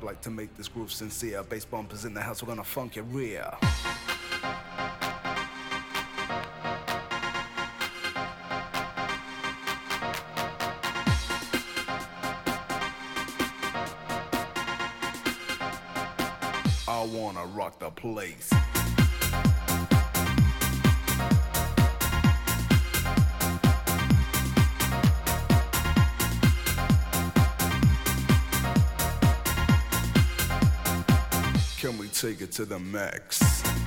I'd like to make this groove sincere. Bass bumpers in the house, we're gonna funk your rear. I wanna rock the place. Take it to the max?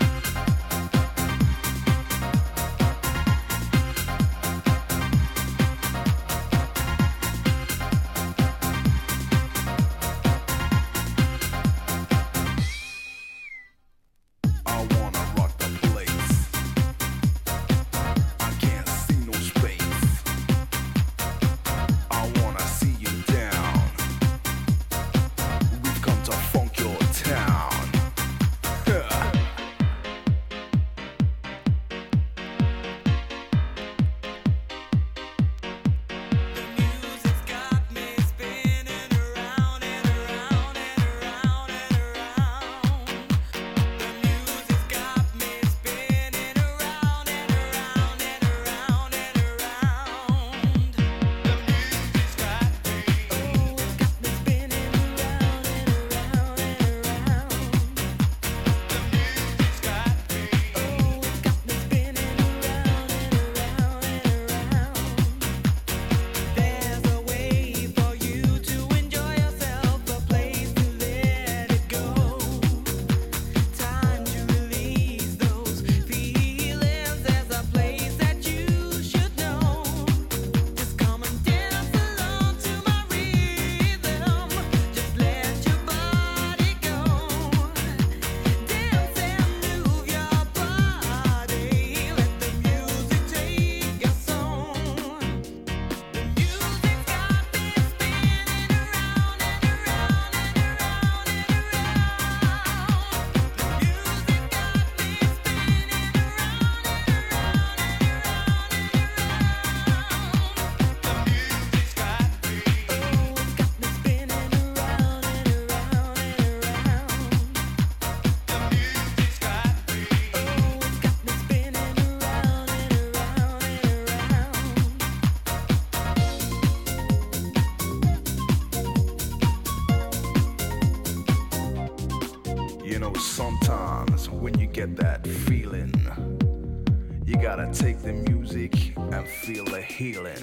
Take the music and feel the healing.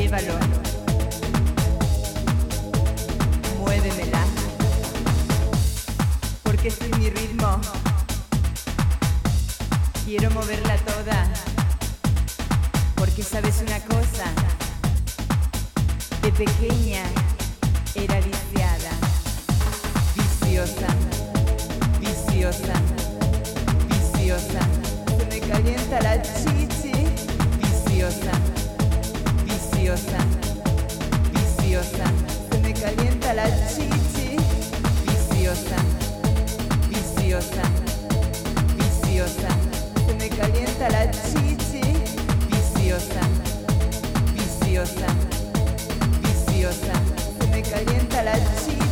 Llévalo. Muévemela. Porque este es mi ritmo. Quiero moverla toda. Porque sabes una cosa. De pequeña era viciada. Viciosa. Viciosa. Viciosa. Me calienta la chichi. Viciosa viciosa, viciosa. Se me calienta la chichi, viciosa, viciosa, viciosa. Se me calienta la chichi, viciosa, viciosa se me calienta la chichi.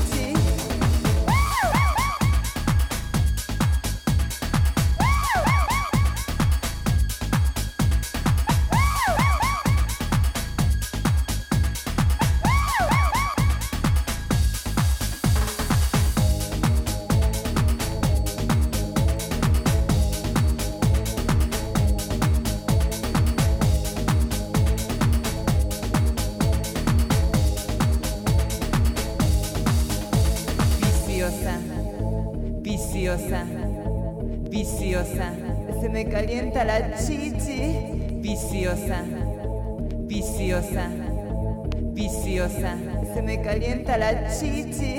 Se me calienta la chichi.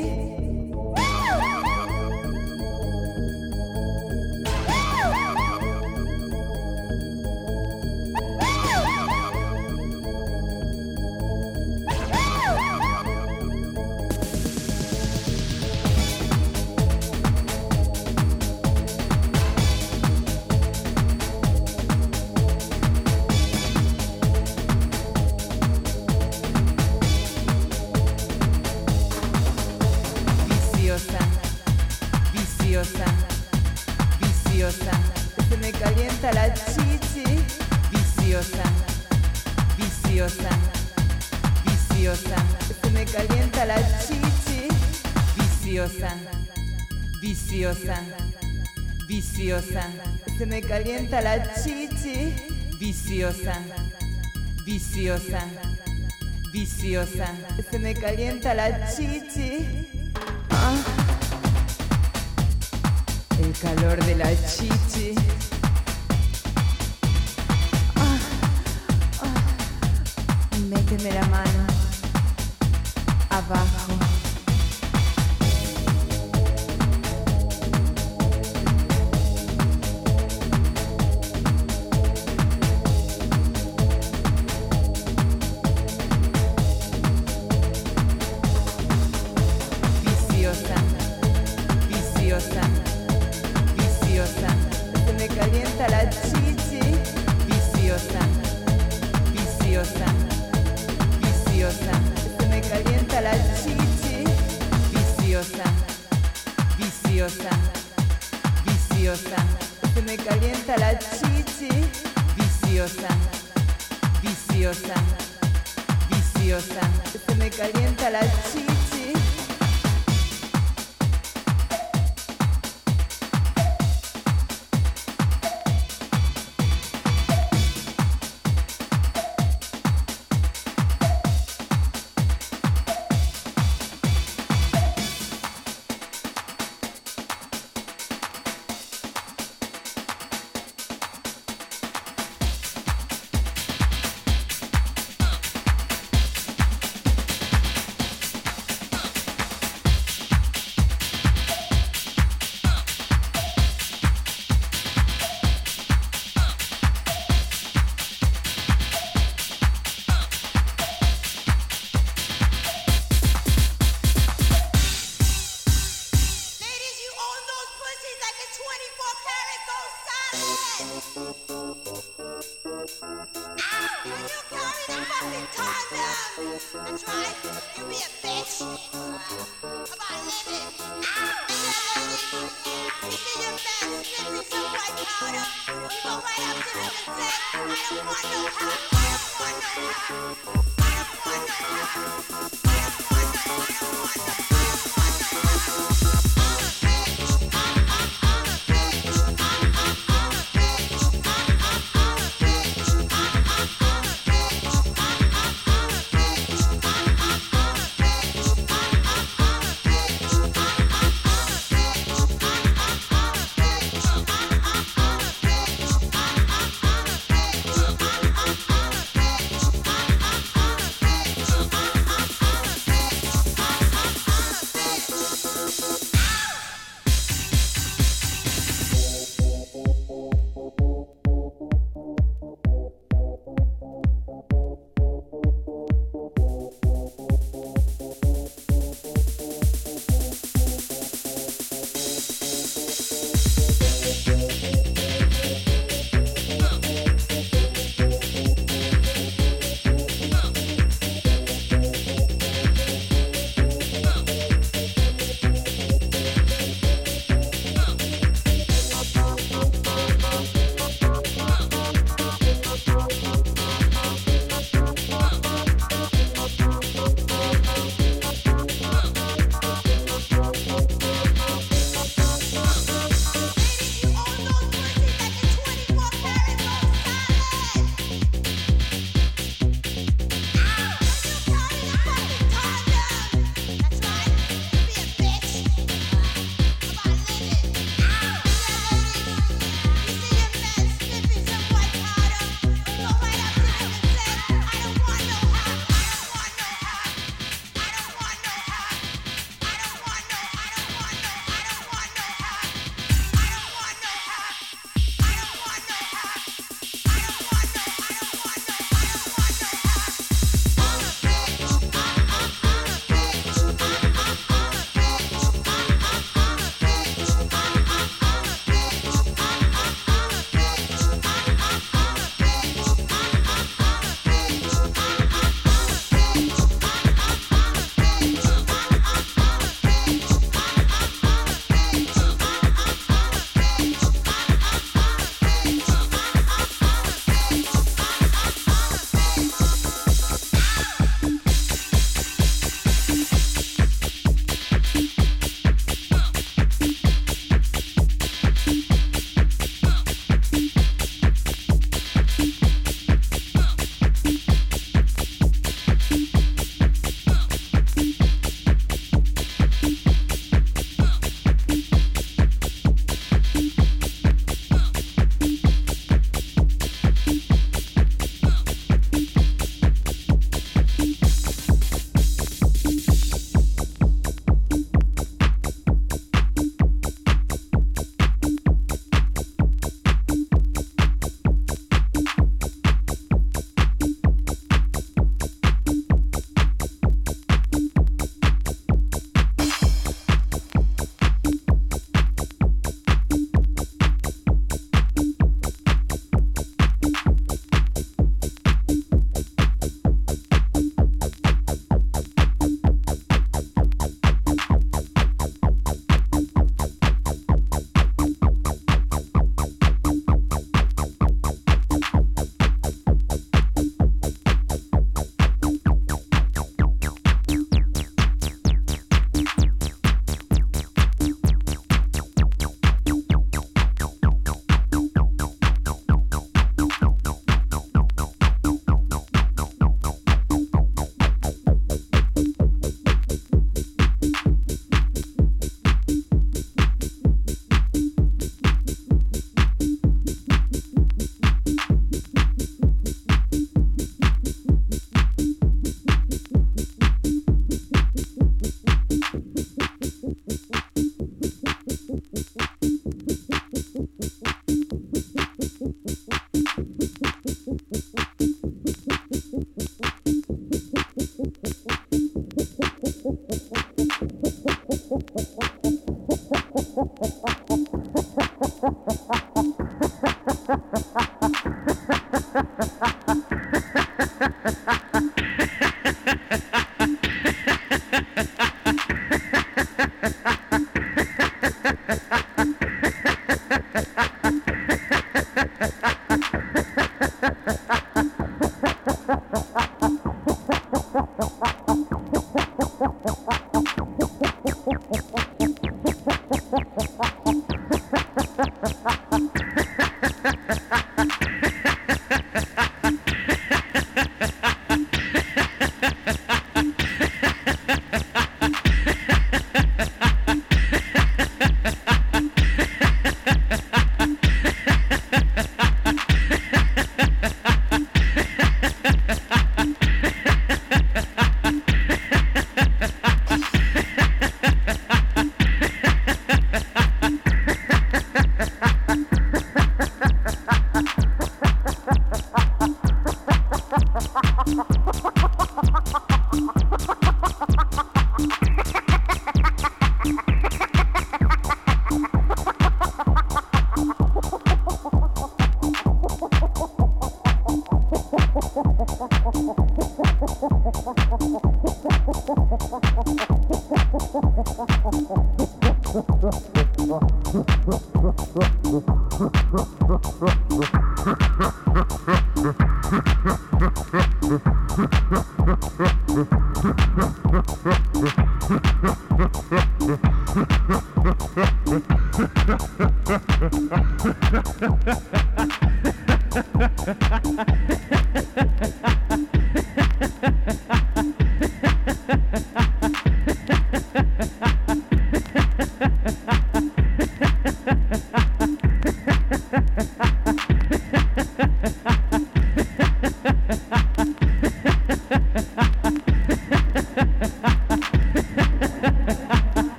Se me calienta la chichi, viciosa, viciosa, viciosa, se me calienta la chichi. Ah. El calor de la chichi.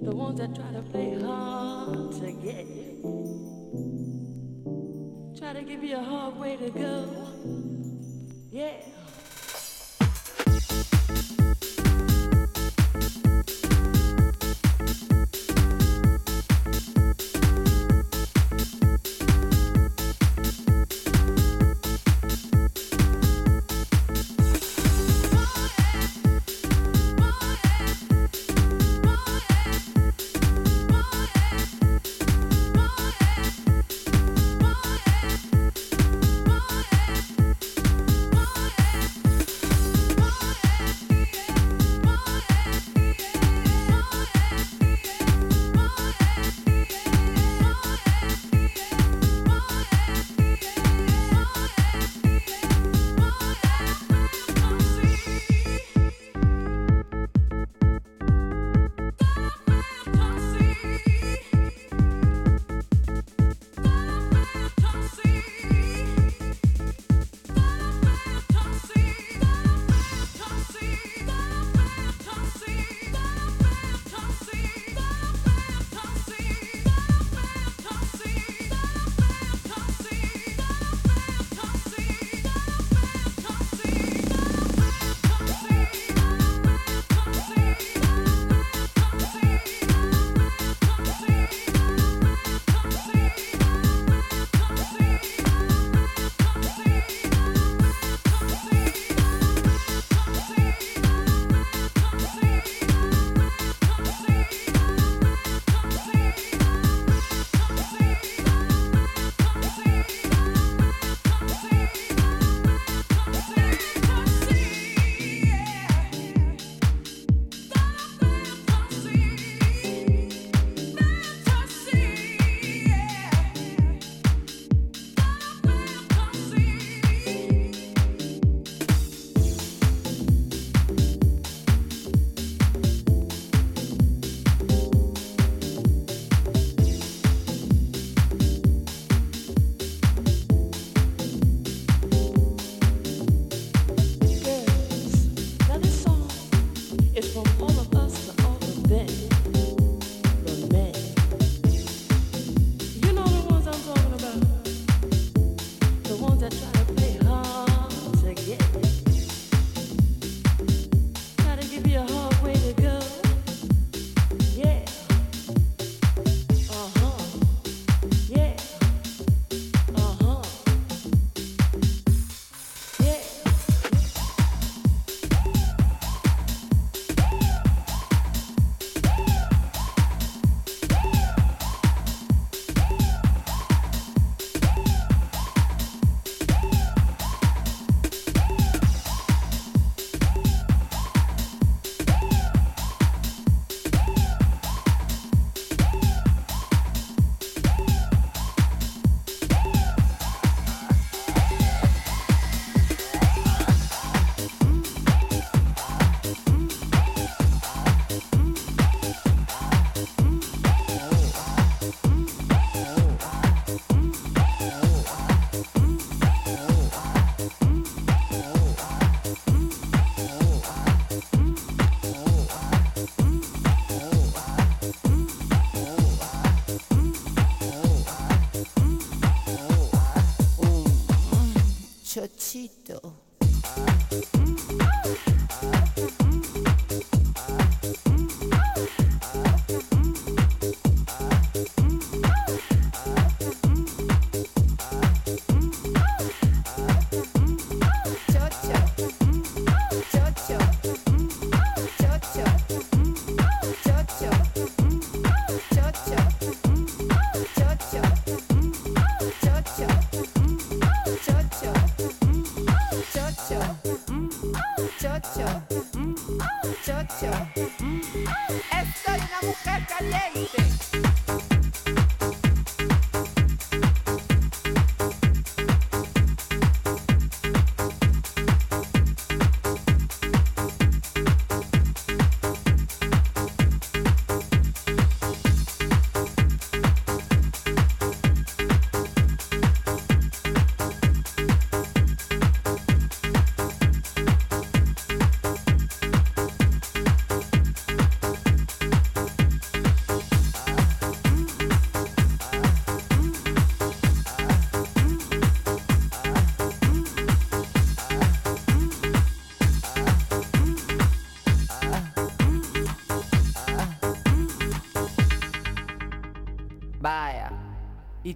The ones that try to play hard to get. Try to give you a hard way to go. Yeah.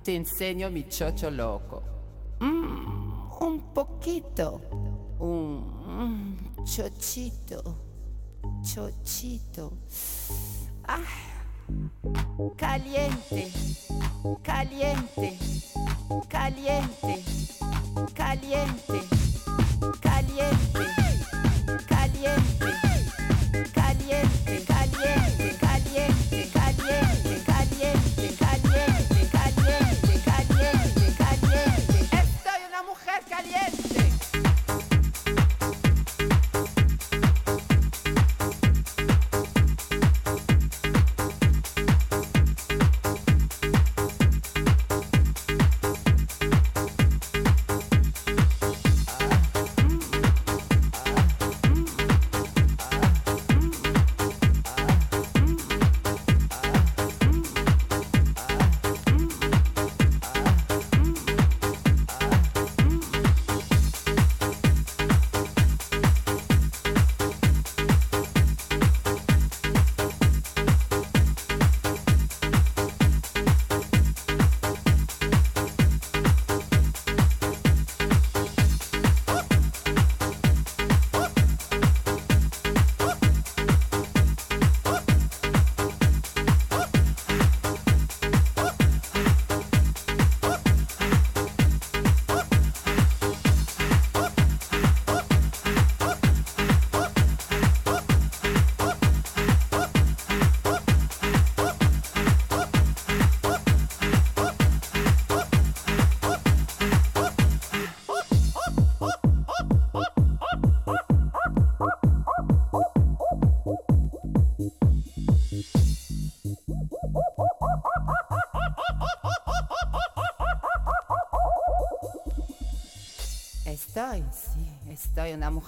y te enseño mi chocho loco. Mm, un poquito, un mm, chochito, chochito. Ah, caliente, caliente, caliente, caliente.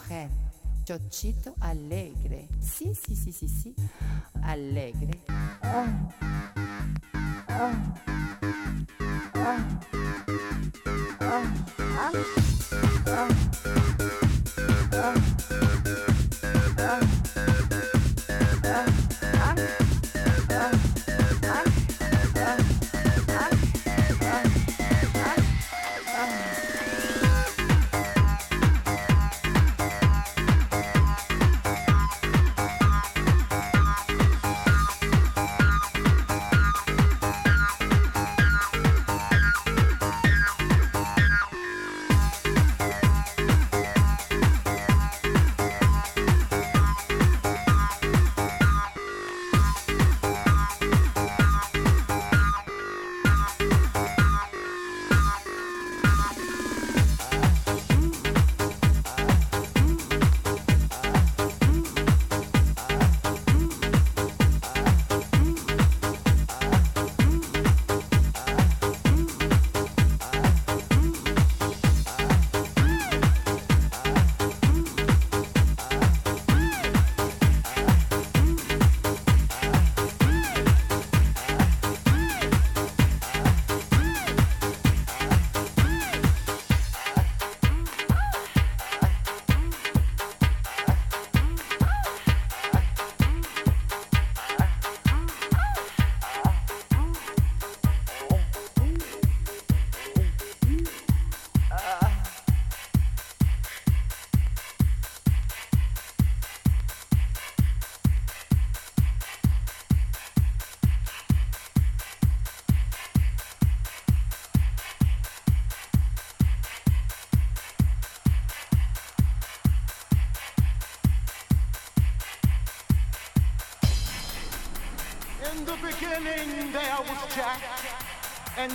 Ren, Chochito Alegre. Sì, sì, sì, sì, sì, Alegre.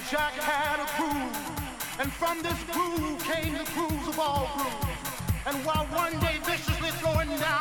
Jack had a groove, and from this groove came the grooves of all grooves. And while one day viciously throwing down.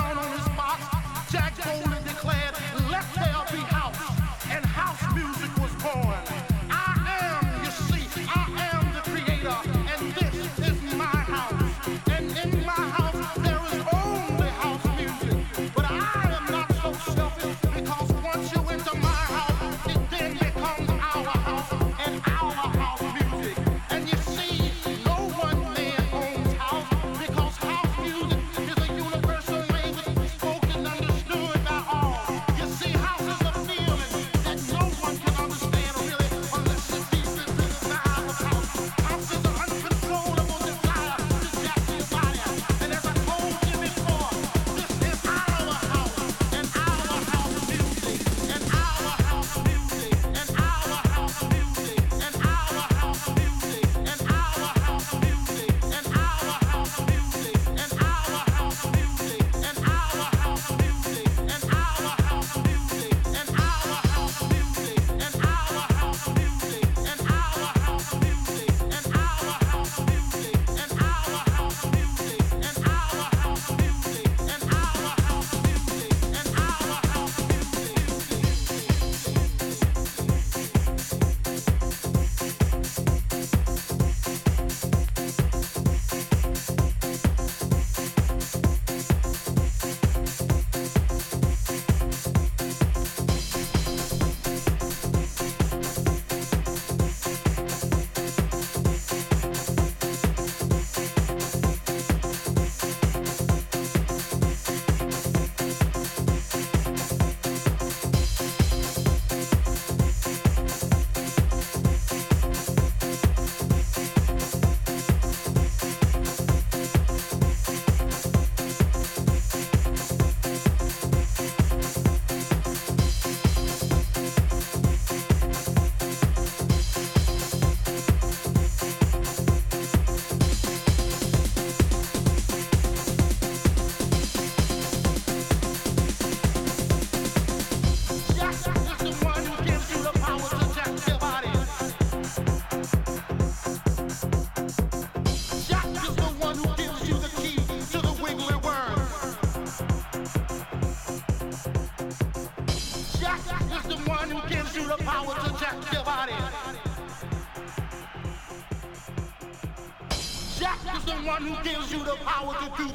Jack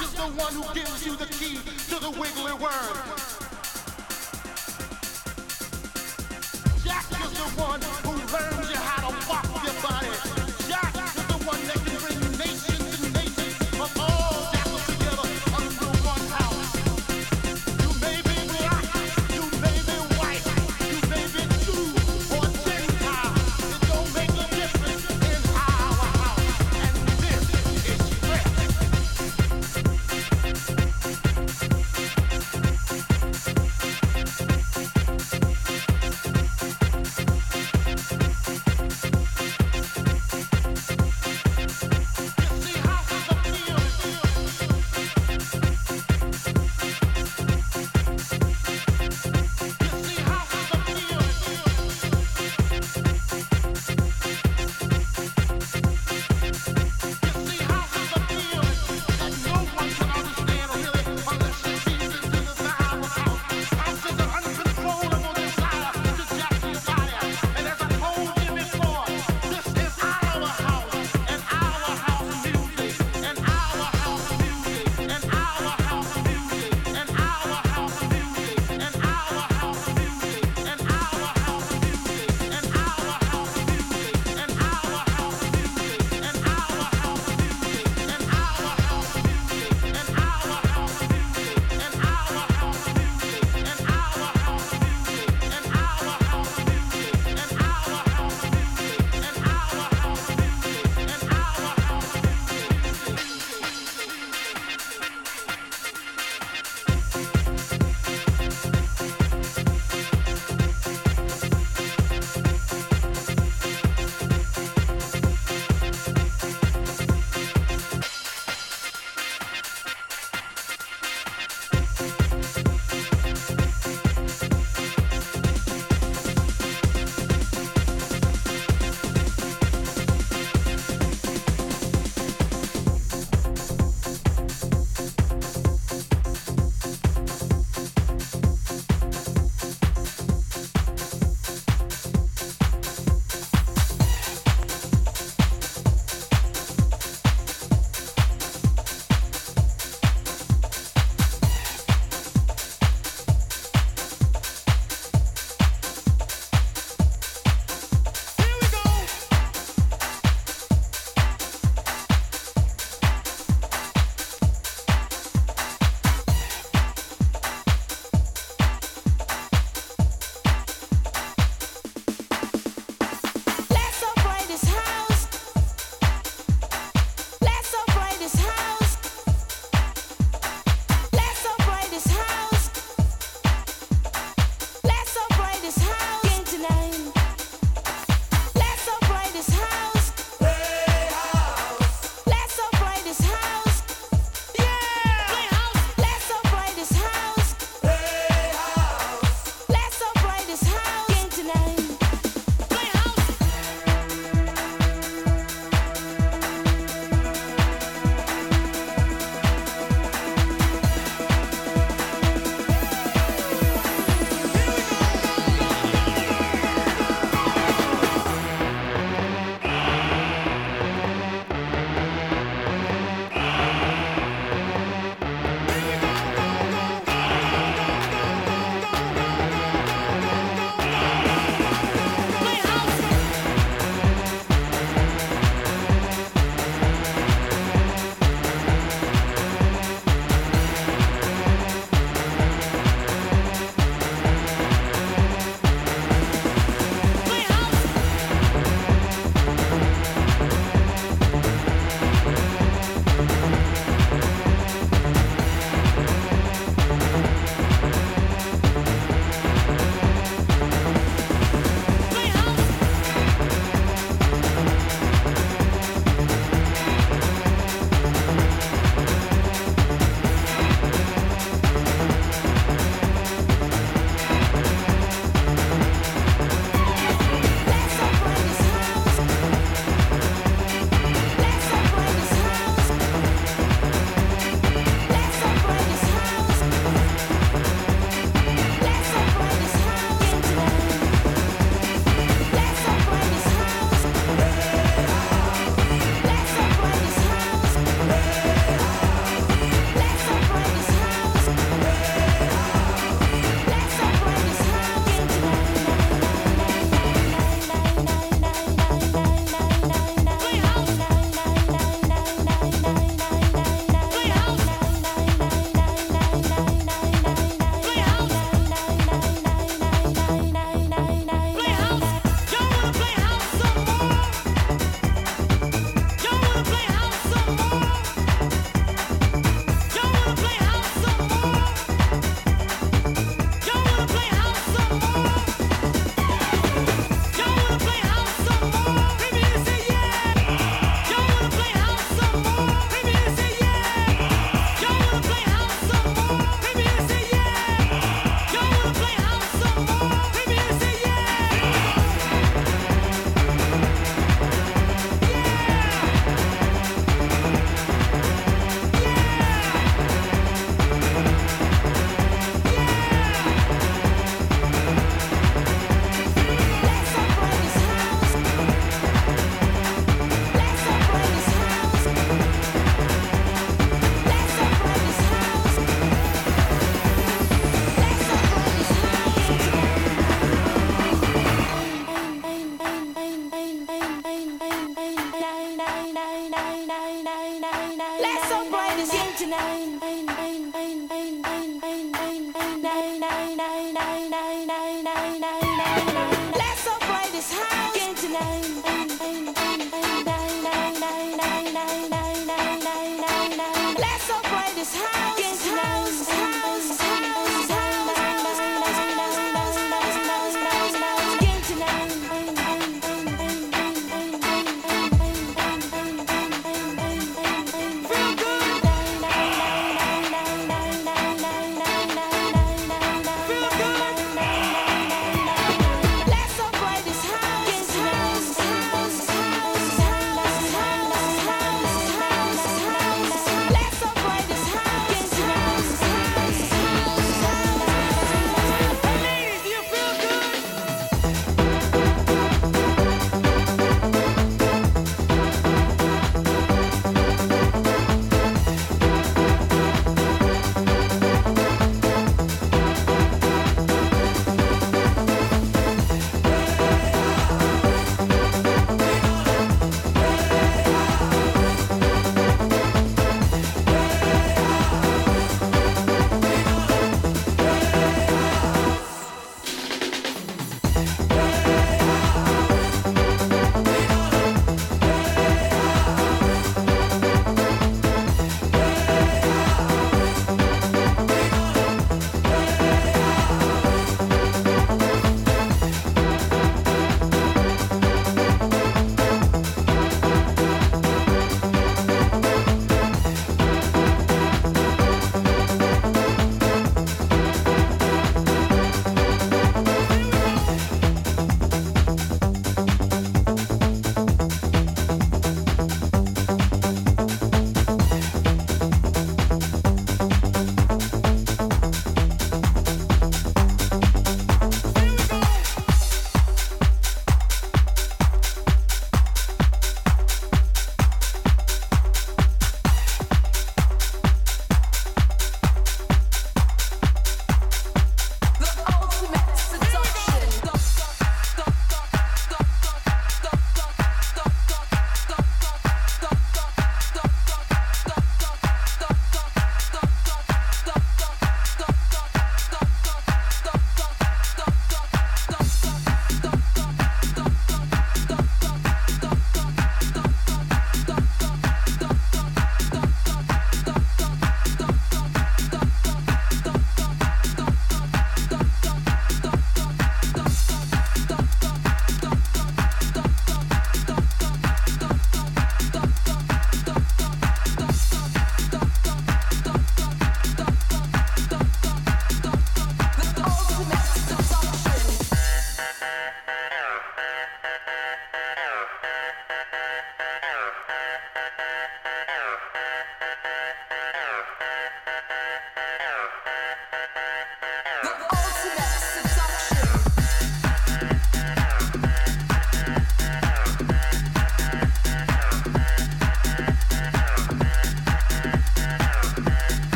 is the one who gives you the key to the wiggly word. Jack is the one